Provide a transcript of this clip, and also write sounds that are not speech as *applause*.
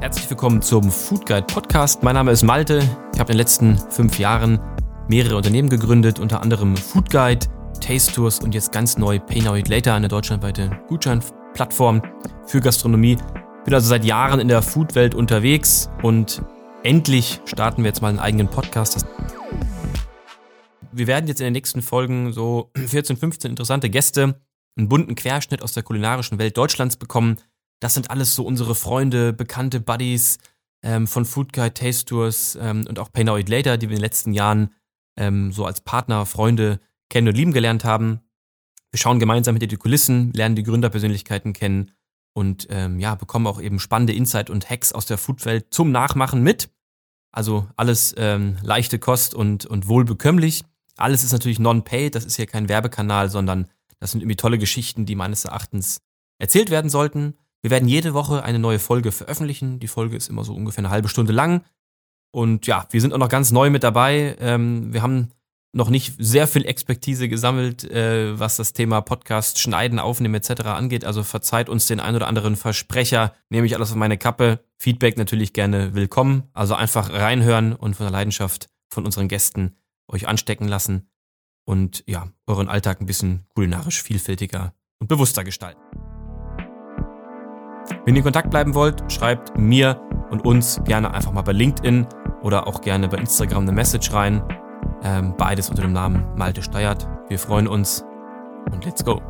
Herzlich willkommen zum Food Guide Podcast. Mein Name ist Malte. Ich habe in den letzten fünf Jahren mehrere Unternehmen gegründet, unter anderem Food Guide, Taste Tours und jetzt ganz neu Pay Now Eat Later, eine deutschlandweite Gutscheinplattform für Gastronomie. Bin also seit Jahren in der Foodwelt unterwegs und endlich starten wir jetzt mal einen eigenen Podcast. Wir werden jetzt in den nächsten Folgen so *clears throat* 14, 15 interessante Gäste, einen bunten Querschnitt aus der kulinarischen Welt Deutschlands bekommen. Das sind alles so unsere Freunde, bekannte Buddies ähm, von Food Guide, Taste Tours ähm, und auch Pay Now Eat Later, die wir in den letzten Jahren ähm, so als Partner, Freunde kennen und lieben gelernt haben. Wir schauen gemeinsam hinter die Kulissen, lernen die Gründerpersönlichkeiten kennen und ähm, ja, bekommen auch eben spannende Insight und Hacks aus der Foodwelt zum Nachmachen mit. Also alles ähm, leichte Kost und, und wohlbekömmlich. Alles ist natürlich non-paid, das ist hier kein Werbekanal, sondern das sind irgendwie tolle Geschichten, die meines Erachtens erzählt werden sollten. Wir werden jede Woche eine neue Folge veröffentlichen. Die Folge ist immer so ungefähr eine halbe Stunde lang. Und ja, wir sind auch noch ganz neu mit dabei. Ähm, wir haben noch nicht sehr viel Expertise gesammelt, äh, was das Thema Podcast schneiden, aufnehmen etc. angeht. Also verzeiht uns den ein oder anderen Versprecher. Nehme ich alles auf meine Kappe. Feedback natürlich gerne willkommen. Also einfach reinhören und von der Leidenschaft von unseren Gästen euch anstecken lassen und ja, euren Alltag ein bisschen kulinarisch vielfältiger und bewusster gestalten. Wenn ihr in Kontakt bleiben wollt, schreibt mir und uns gerne einfach mal bei LinkedIn oder auch gerne bei Instagram eine Message rein. Ähm, beides unter dem Namen Malte Steuert. Wir freuen uns und let's go.